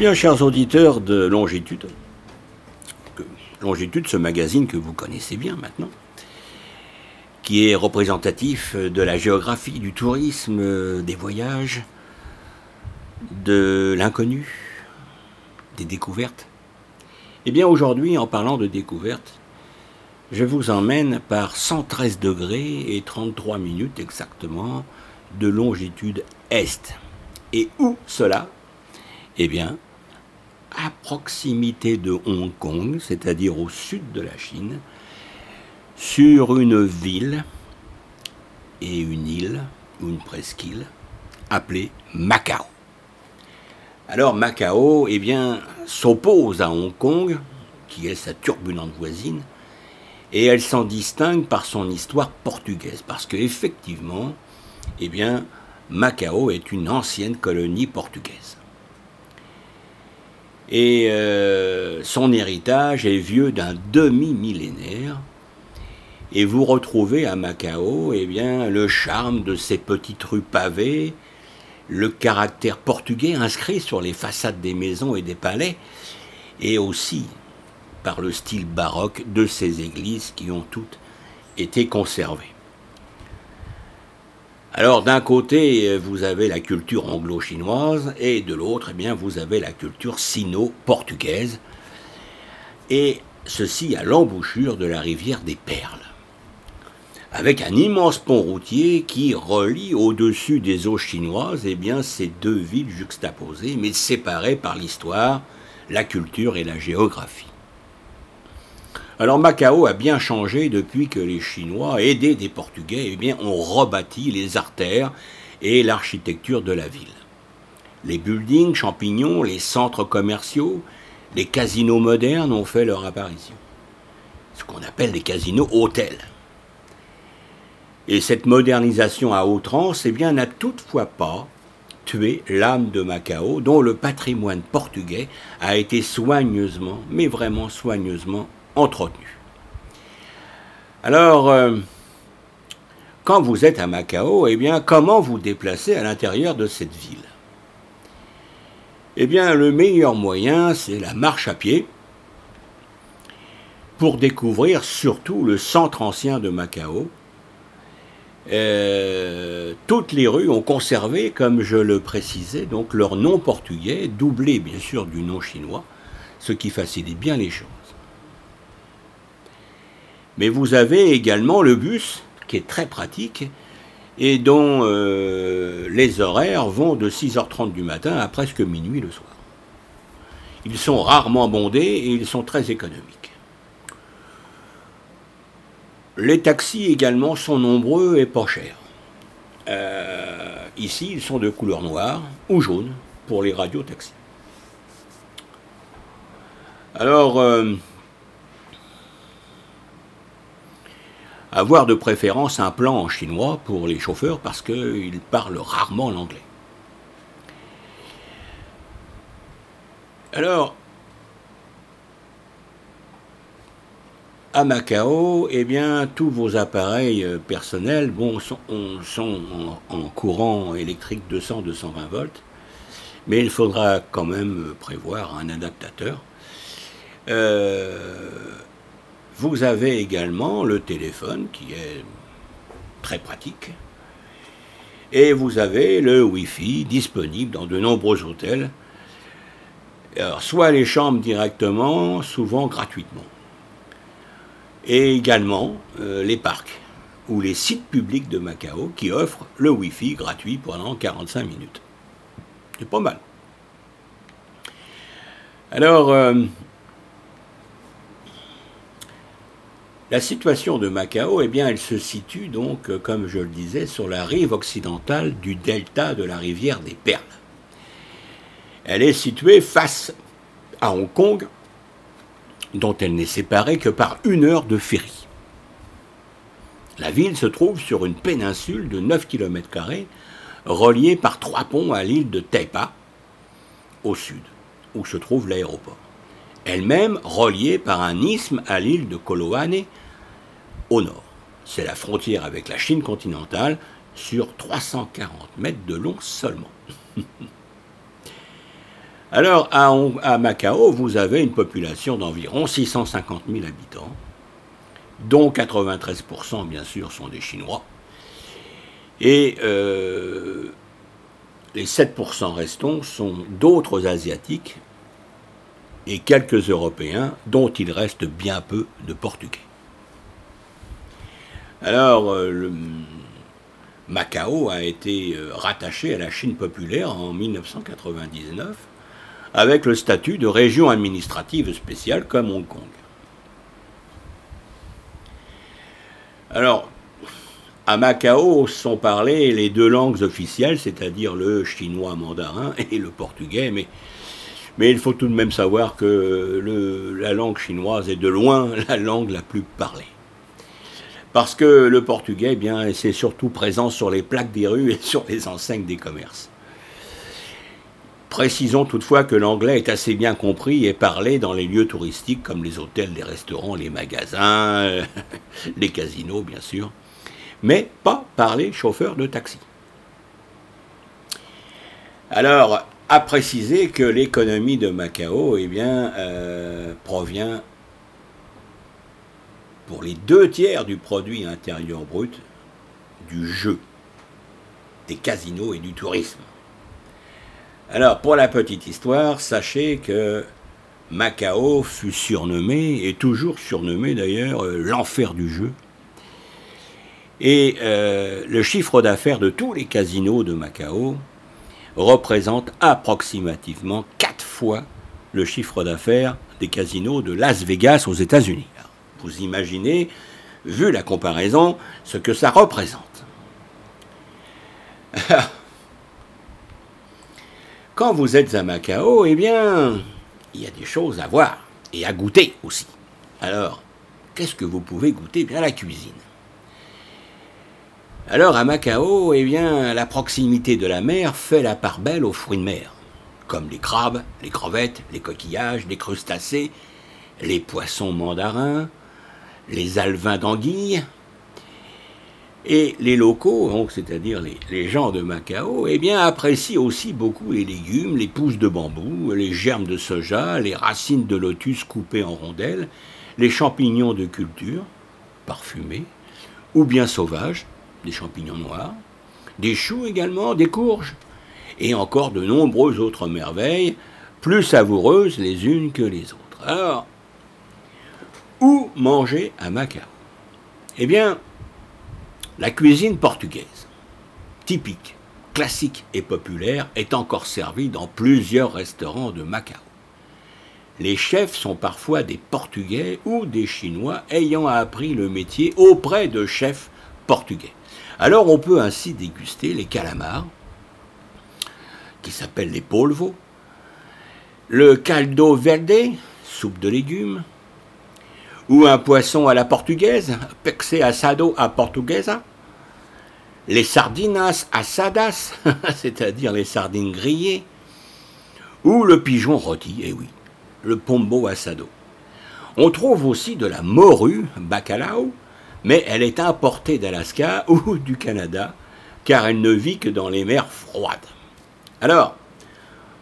bien, chers auditeurs de Longitude, Longitude, ce magazine que vous connaissez bien maintenant, qui est représentatif de la géographie, du tourisme, des voyages, de l'inconnu, des découvertes. Eh bien aujourd'hui, en parlant de découvertes, je vous emmène par 113 degrés et 33 minutes exactement de longitude est. Et où cela? Eh bien, à proximité de Hong Kong, c'est-à-dire au sud de la Chine, sur une ville et une île, ou une presqu'île, appelée Macao. Alors Macao, eh s'oppose à Hong Kong, qui est sa turbulente voisine, et elle s'en distingue par son histoire portugaise, parce qu'effectivement, eh Macao est une ancienne colonie portugaise. Et euh, son héritage est vieux d'un demi-millénaire. Et vous retrouvez à Macao eh bien, le charme de ces petites rues pavées, le caractère portugais inscrit sur les façades des maisons et des palais, et aussi par le style baroque de ces églises qui ont toutes été conservées. Alors d'un côté, vous avez la culture anglo-chinoise et de l'autre, eh bien, vous avez la culture sino-portugaise. Et ceci à l'embouchure de la rivière des Perles. Avec un immense pont routier qui relie au-dessus des eaux chinoises eh bien, ces deux villes juxtaposées, mais séparées par l'histoire, la culture et la géographie. Alors Macao a bien changé depuis que les Chinois, aidés des Portugais, eh ont rebâti les artères et l'architecture de la ville. Les buildings, champignons, les centres commerciaux, les casinos modernes ont fait leur apparition. Ce qu'on appelle les casinos hôtels. Et cette modernisation à outrance eh bien, n'a toutefois pas tué l'âme de Macao, dont le patrimoine portugais a été soigneusement, mais vraiment soigneusement entretenu. Alors, euh, quand vous êtes à Macao, eh bien, comment vous déplacer à l'intérieur de cette ville? Eh bien, le meilleur moyen, c'est la marche à pied pour découvrir surtout le centre ancien de Macao. Euh, toutes les rues ont conservé, comme je le précisais, donc leur nom portugais, doublé bien sûr du nom chinois, ce qui facilite bien les choses. Mais vous avez également le bus, qui est très pratique, et dont euh, les horaires vont de 6h30 du matin à presque minuit le soir. Ils sont rarement bondés et ils sont très économiques. Les taxis également sont nombreux et pas chers. Euh, ici, ils sont de couleur noire ou jaune pour les radios-taxis. Alors, euh, avoir de préférence un plan en chinois pour les chauffeurs parce qu'ils parlent rarement l'anglais. Alors, à Macao, eh bien, tous vos appareils euh, personnels sont, en, courant électrique 200-220 volts, mais il faudra quand même prévoir un adaptateur. Euh, vous avez également le téléphone qui est très pratique. Et vous avez le Wi-Fi disponible dans de nombreux hôtels. Alors, soit les chambres directement, souvent gratuitement. Et également euh, les parcs ou les sites publics de Macao qui offrent le Wi-Fi gratuit pendant 45 minutes. C'est pas mal. Alors, euh, La situation de Macao, eh bien, elle se situe donc, euh, comme je le disais, sur la rive occidentale du delta de la rivière des Perles. Elle est située face à Hong Kong, dont elle n'est séparée que par une heure de ferry. La ville se trouve sur une péninsule de 9 km, reliée par trois ponts à l'île de Taipa, au sud, où se trouve l'aéroport. Elle-même reliée par un isthme à l'île de Koloane, au nord. C'est la frontière avec la Chine continentale sur 340 mètres de long seulement. Alors, à, Macao, vous avez une population d'environ 650 000 habitants, dont 93% bien sûr sont des Chinois. Et euh, les 7% restants sont d'autres Asiatiques et quelques Européens, dont il reste bien peu de Portugais. Alors, euh, Macao a été euh, rattaché à la Chine populaire en 1999 avec le statut de région administrative spéciale comme Hong Kong. Alors, à Macao sont parlées les deux langues officielles, c'est-à-dire le chinois mandarin et le portugais, mais il faut tout de même savoir que la langue chinoise est de loin la langue la plus parlée. Parce que le portugais, eh bien, c'est surtout présent sur les plaques des rues et sur les enseignes des commerces. Précisons toutefois que l'anglais est assez bien compris et parlé dans les lieux touristiques comme les hôtels, les restaurants, les magasins, les casinos bien sûr, mais pas par les chauffeurs de taxi. Alors, à préciser que l'économie de Macao eh bien, euh, provient pour les deux tiers du produit intérieur brut du jeu, des casinos et du tourisme. Alors, pour la petite histoire, sachez que Macao fut surnommé, et toujours surnommé d'ailleurs, euh, l'enfer du jeu. Et euh, le chiffre d'affaires de tous les casinos de Macao représente approximativement quatre fois le chiffre d'affaires des casinos de Las Vegas aux États-Unis. Vous imaginez, vu la comparaison, ce que ça représente. Quand vous êtes à Macao, eh bien, il y a des choses à voir et à goûter aussi. Alors, qu'est-ce que vous pouvez goûter Bien la cuisine? Alors à Macao, eh bien, la proximité de la mer fait la part belle aux fruits de mer, comme les crabes, les crevettes, les coquillages, les crustacés, les poissons mandarins, les alevins d'anguille, et les locaux, c'est-à-dire les, gens de Macao, eh bien, apprécient aussi beaucoup les légumes, les pousses de bambou, les germes de soja, les racines de lotus coupées en rondelles, les champignons de culture, parfumés, ou bien sauvages, des champignons noirs, des choux également, des courges, et encore de nombreuses autres merveilles, plus savoureuses les unes que les autres. Alors, où manger à Macao Eh bien, la cuisine portugaise, typique, classique et populaire, est encore servie dans plusieurs restaurants de Macao. Les chefs sont parfois des Portugais ou des Chinois ayant appris le métier auprès de chefs portugais. Alors on peut ainsi déguster les calamars, qui s'appellent les polvos, le caldo verde, soupe de légumes, ou un poisson à la portugaise, pexe asado à portuguesa, les sardinas asadas, c'est-à-dire les sardines grillées, ou le pigeon rôti, eh oui, le pombo asado. On trouve aussi de la morue, bacalao, mais elle est importée d'Alaska ou du Canada, car elle ne vit que dans les mers froides. Alors,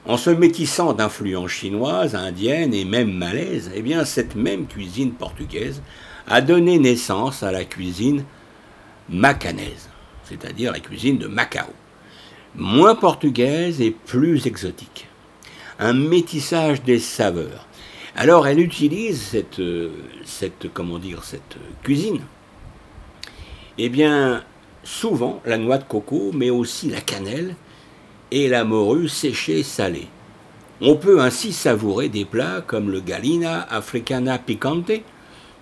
en se métissant d'influences chinoises, indiennes et même malaises, eh bien cette même cuisine portugaise a donné naissance à la cuisine macanaise c'est-à-dire la cuisine de Macao. Moins portugaise et plus exotique. Un métissage des saveurs. Alors elle utilise cette, dire, cette cuisine. Eh bien, souvent la noix de coco, mais aussi la cannelle et la morue séchée salée. On peut ainsi savourer des plats comme le galina africana picante,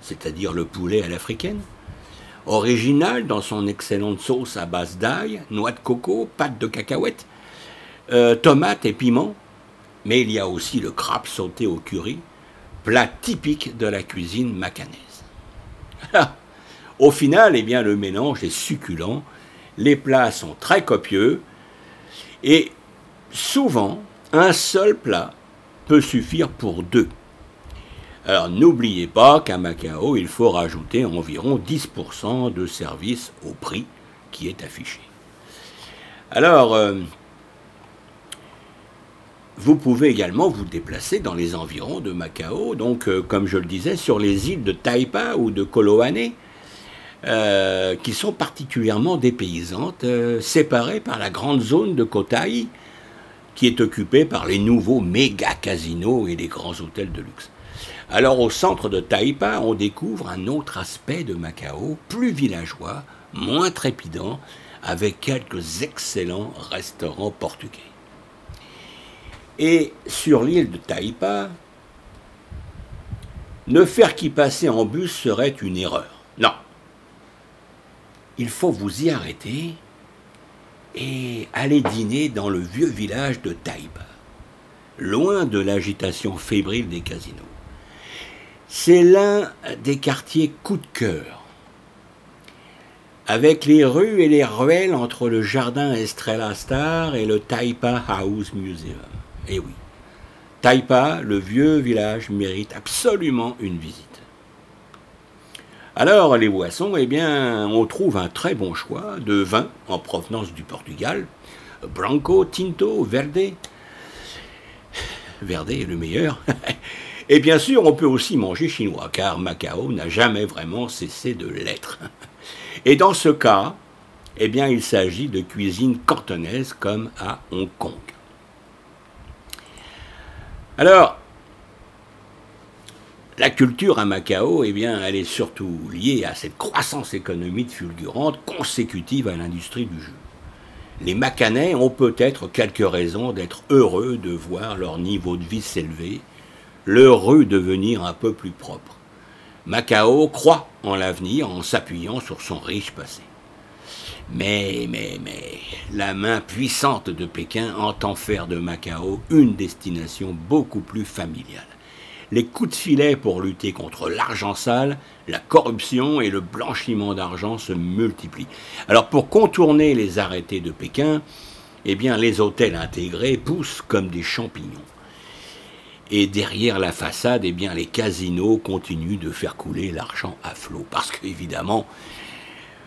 c'est-à-dire le poulet à l'africaine, original dans son excellente sauce à base d'ail, noix de coco, pâte de cacahuète, euh, tomates et piments. Mais il y a aussi le crabe sauté au curry, plat typique de la cuisine macanaise. au final, eh bien, le mélange est succulent, les plats sont très copieux et souvent, un seul plat peut suffire pour deux. Alors n'oubliez pas qu'à Macao, il faut rajouter environ 10% de service au prix qui est affiché. Alors, euh, vous pouvez également vous déplacer dans les environs de Macao, donc euh, comme je le disais, sur les îles de Taipa ou de Koloane, euh, qui sont particulièrement dépaysantes, euh, séparées par la grande zone de Kotai, qui est occupée par les nouveaux méga casinos et les grands hôtels de luxe. Alors au centre de Taipa, on découvre un autre aspect de Macao, plus villageois, moins trépidant, avec quelques excellents restaurants portugais. Et sur l'île de Taipa, ne faire qu'y passer en bus serait une erreur. Non. Il faut vous y arrêter et aller dîner dans le vieux village de Taipa, loin de l'agitation fébrile des casinos. C'est l'un des quartiers coup de cœur, avec les rues et les ruelles entre le jardin Estrella Star et le Taipa House Museum. Eh oui, Taipa, le vieux village, mérite absolument une visite. Alors, les boissons, eh bien, on trouve un très bon choix de vins en provenance du Portugal. Branco, Tinto, Verde. Verde est le meilleur. Et bien sûr, on peut aussi manger chinois, car Macao n'a jamais vraiment cessé de l'être. Et dans ce cas, eh bien, il s'agit de cuisine cantonaise comme à Hong Kong. Alors, la culture à Macao, eh bien, elle est surtout liée à cette croissance économique fulgurante consécutive à l'industrie du jeu. Les Macanais ont peut-être quelques raisons d'être heureux de voir leur niveau de vie s'élever, leur rue devenir un peu plus propre. Macao croit en l'avenir en s'appuyant sur son riche passé. Mais, mais, mais, la main puissante de Pékin entend faire de Macao une destination beaucoup plus familiale. Les coups de filet pour lutter contre l'argent sale, la corruption et le blanchiment d'argent se multiplient. Alors pour contourner les arrêtés de Pékin, eh bien les hôtels intégrés poussent comme des champignons. Et derrière la façade, eh bien les casinos continuent de faire couler l'argent à flot parce qu'évidemment,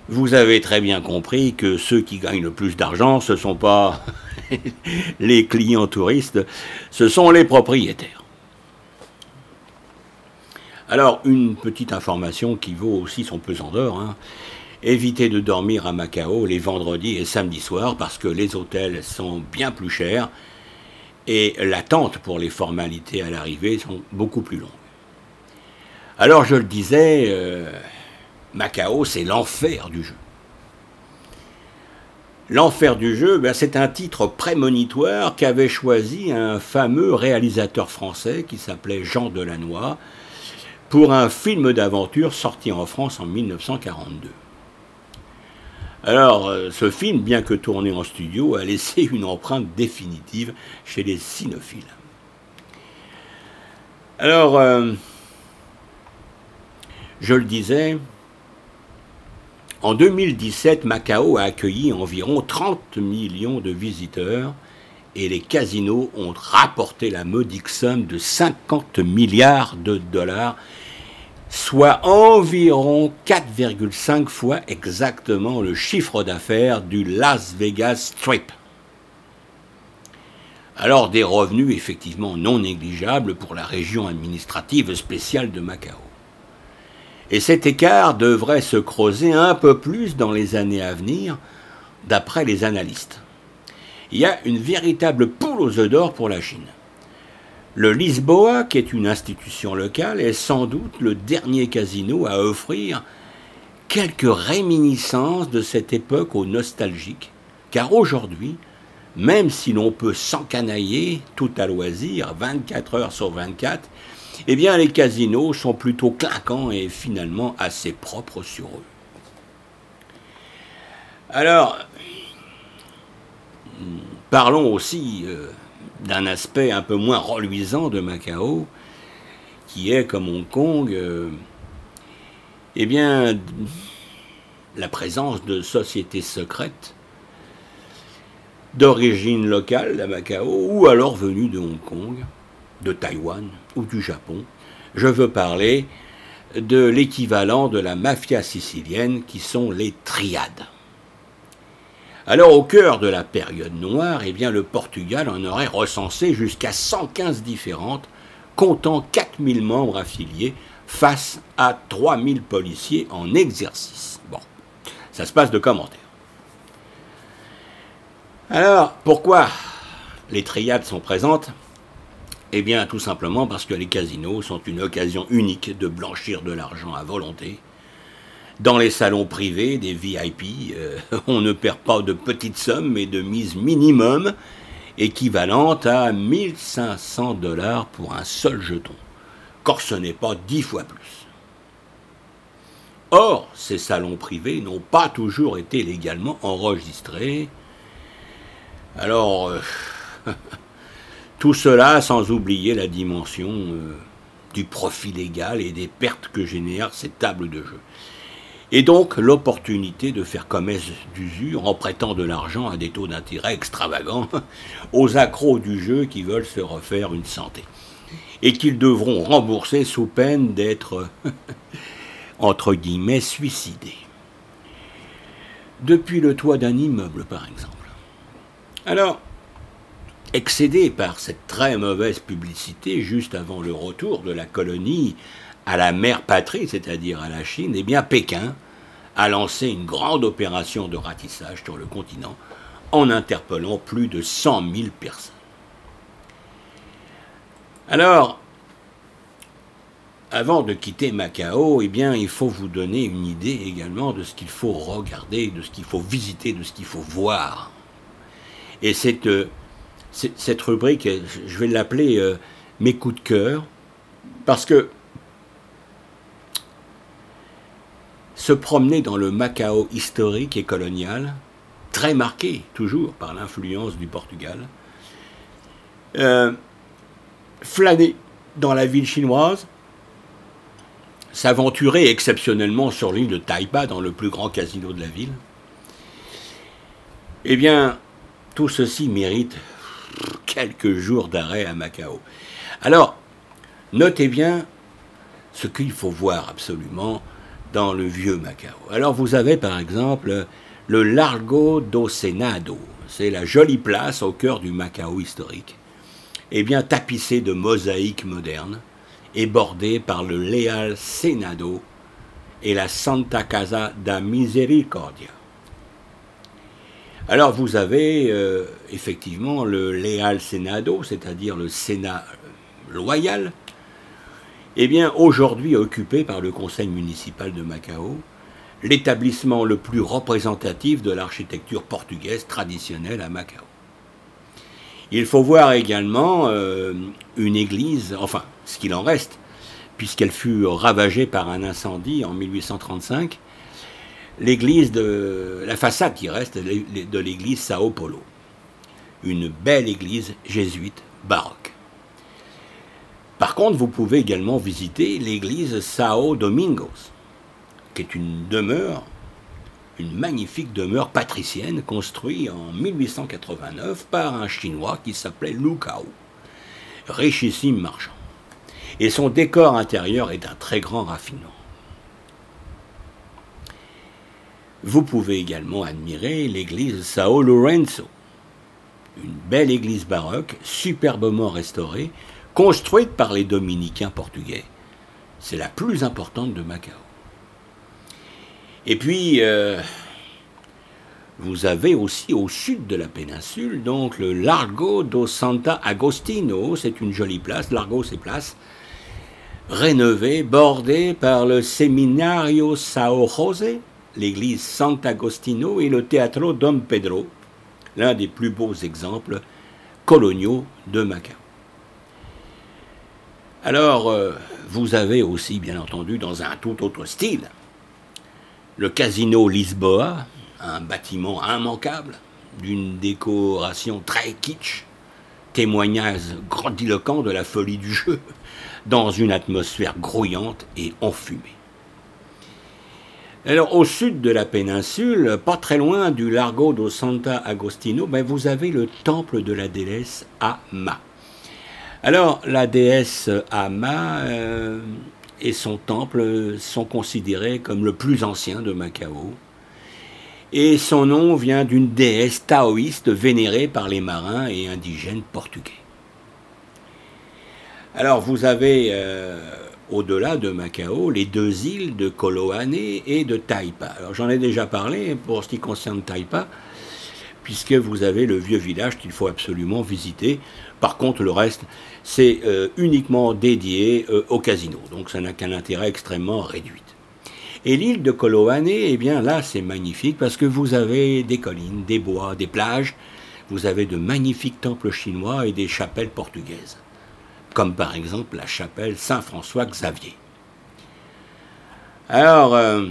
vous avez très bien compris que ceux qui gagnent le plus d'argent, ce ne sont pas les clients touristes, ce sont les propriétaires. Alors, une petite information qui vaut aussi son pesant d'or. Hein. Évitez de dormir à Macao les vendredis et samedis soirs parce que les hôtels sont bien plus chers et l'attente pour les formalités à l'arrivée sont beaucoup plus longues. Alors, je le disais, euh, Macao, c'est l'enfer du jeu. L'enfer du jeu, ben, c'est un titre prémonitoire qu'avait choisi un fameux réalisateur français qui s'appelait Jean Delannoy pour un film d'aventure sorti en France en 1942. Alors, euh, ce film, bien que tourné en studio, a laissé une empreinte définitive chez les cynophiles. Alors, euh, je le disais, en 2017, Macao a accueilli environ 30 millions de visiteurs et les casinos ont rapporté la modique somme de 50 milliards de dollars, soit environ 4,5 fois exactement le chiffre d'affaires du Las Vegas Strip. Alors des revenus effectivement non négligeables pour la région administrative spéciale de Macao. Et cet écart devrait se creuser un peu plus dans les années à venir, d'après les analystes. Il y a une véritable poule aux œufs d'or pour la Chine. Le Lisboa, qui est une institution locale, est sans doute le dernier casino à offrir quelques réminiscences de cette époque aux nostalgiques, car aujourd'hui, même si l'on peut s'encanailler tout à loisir, 24 heures sur 24, eh bien les casinos sont plutôt clinquants et finalement assez propres sur eux. Alors, parlons aussi euh, d'un aspect un peu moins reluisant de Macao, qui est, comme Hong Kong, euh, eh bien, la présence de sociétés secrètes d'origine locale à Macao, ou alors venues de Hong Kong, de Taïwan ou du Japon. Je veux parler de l'équivalent de la mafia sicilienne qui sont les triades. Alors au cœur de la période noire, eh bien, le Portugal en aurait recensé jusqu'à 115 différentes, comptant 4000 membres affiliés face à 3000 policiers en exercice. Bon, ça se passe de commentaires. Alors, pourquoi les triades sont présentes? Eh bien, tout simplement parce que les casinos sont une occasion unique de blanchir de l'argent à volonté. Dans les salons privés des VIP, euh, on ne perd pas de petites sommes, mais de mise minimum équivalente à 1500 dollars pour un seul jeton, car ce n'est pas dix fois plus. Or, ces salons privés n'ont pas toujours été légalement enregistrés alors, euh, tout cela sans oublier la dimension euh, du profit légal et des pertes que génèrent ces tables de jeu. Et donc l'opportunité de faire commerce d'usure en prêtant de l'argent à des taux d'intérêt extravagants aux accros du jeu qui veulent se refaire une santé. Et qu'ils devront rembourser sous peine d'être, entre guillemets, suicidés. Depuis le toit d'un immeuble, par exemple. Alors, excédé par cette très mauvaise publicité juste avant le retour de la colonie à la mère patrie, c'est-à-dire à la Chine, eh bien Pékin a lancé une grande opération de ratissage sur le continent en interpellant plus de 100 000 personnes. Alors, avant de quitter Macao, eh bien, il faut vous donner une idée également de ce qu'il faut regarder, de ce qu'il faut visiter, de ce qu'il faut voir et cette, euh, cette rubrique, je vais l'appeler euh, Mes coups de cœur, parce que se promener dans le Macao historique et colonial, très marqué toujours par l'influence du Portugal, euh, flâner dans la ville chinoise, s'aventurer exceptionnellement sur l'île de Taipa, dans le plus grand casino de la ville, eh bien, tout ceci mérite quelques jours d'arrêt à Macao. Alors, notez bien ce qu'il faut voir absolument dans le vieux Macao. Alors vous avez par exemple le Largo do Senado, c'est la jolie place au cœur du Macao historique, et eh bien tapissée de mosaïques modernes et bordée par le Leal Senado et la Santa Casa da Misericordia. Alors vous avez euh, effectivement le Leal Senado, c'est-à-dire le Sénat loyal, eh bien aujourd'hui occupé par le conseil municipal de Macao, l'établissement le plus représentatif de l'architecture portugaise traditionnelle à Macao. Il faut voir également euh, une église, enfin ce qu'il en reste, puisqu'elle fut ravagée par un incendie en 1835, l'église de la façade qui reste de l'église Sao Paulo, une belle église jésuite baroque. Par contre, vous pouvez également visiter l'église Sao Domingos, qui est une demeure, une magnifique demeure patricienne construite en 1889 par un Chinois qui s'appelait Lu Kao, richissime marchand. Et son décor intérieur est d'un très grand raffinement. Vous pouvez également admirer l'église Sao Lorenzo, une belle église baroque superbement restaurée, construite par les dominicains portugais. C'est la plus importante de Macao. Et puis, euh, vous avez aussi au sud de la péninsule, donc le Largo do Santa Agostino, c'est une jolie place, Largo c'est place, rénovée, bordée par le Seminario Sao José, l'église Sant'Agostino et le Teatro Dom Pedro, l'un des plus beaux exemples coloniaux de Macao. Alors, euh, vous avez aussi, bien entendu, dans un tout autre style, le Casino Lisboa, un bâtiment immanquable, d'une décoration très kitsch, témoignage grandiloquent de la folie du jeu, dans une atmosphère grouillante et enfumée. Alors, au sud de la péninsule, pas très loin du Largo do Santa Agostino, ben, vous avez le temple de la déesse Ama. Alors, la déesse Ama euh, et son temple sont considérés comme le plus ancien de Macao. et son nom vient d'une déesse taoïste vénérée par les marins et indigènes portugais. Alors vous avez euh, au-delà de Macao les deux îles de Koloane et de Taipa. Alors j'en ai déjà parlé pour ce qui concerne Taipa, puisque vous avez le vieux village qu'il faut absolument visiter. Par contre le reste c'est euh, uniquement dédié euh, au casino, donc ça n'a qu'un intérêt extrêmement réduit. Et l'île de Koloane, eh bien là, c'est magnifique parce que vous avez des collines, des bois, des plages, vous avez de magnifiques temples chinois et des chapelles portugaises, comme par exemple la chapelle Saint-François Xavier. Alors, euh,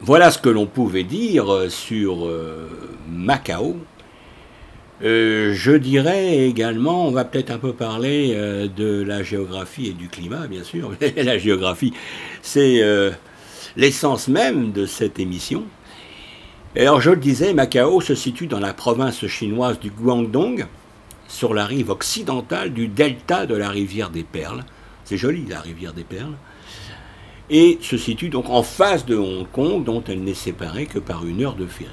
voilà ce que l'on pouvait dire sur euh, Macao. Euh, je dirais également, on va peut-être un peu parler de la géographie et du climat, bien sûr. la géographie, c'est l'essence même de cette émission. alors je le disais, Macao se situe dans la province chinoise du Guangdong, sur la rive occidentale du delta de la rivière des Perles. C'est joli la rivière des Perles. Et se situe donc en face de Hong Kong, dont elle n'est séparée que par une heure de ferry.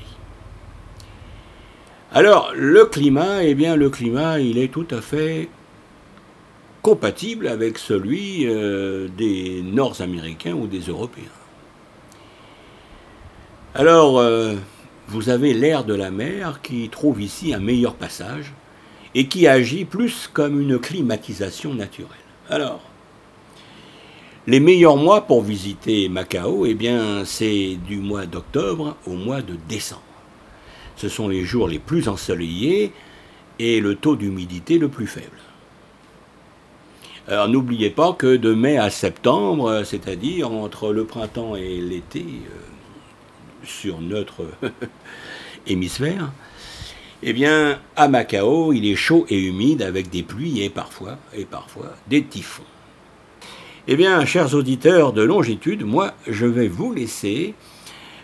Alors, le climat, eh bien, le climat, il est tout à fait compatible avec celui euh, des Nord-Américains ou des Européens. Alors, euh, vous avez l'air de la mer qui trouve ici un meilleur passage et qui agit plus comme une climatisation naturelle. Alors, les meilleurs mois pour visiter Macao, eh bien, c'est du mois d'octobre au mois de décembre. Ce sont les jours les plus ensoleillés et le taux d'humidité le plus faible. Alors n'oubliez pas que de mai à septembre, c'est-à-dire entre le printemps et l'été, euh, sur notre hémisphère, eh bien, à Macao, il est chaud et humide avec des pluies et parfois, et parfois des typhons. Eh bien, chers auditeurs de longitude, moi, je vais vous laisser,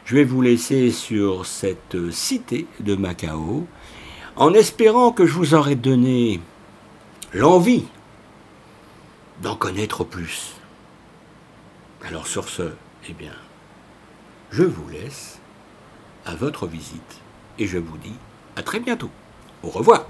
je vais vous laisser sur cette cité de Macao, en espérant que je vous aurai donné l'envie d'en connaître plus. Alors sur ce, eh bien, je vous laisse à votre visite et je vous dis à très bientôt. Au revoir.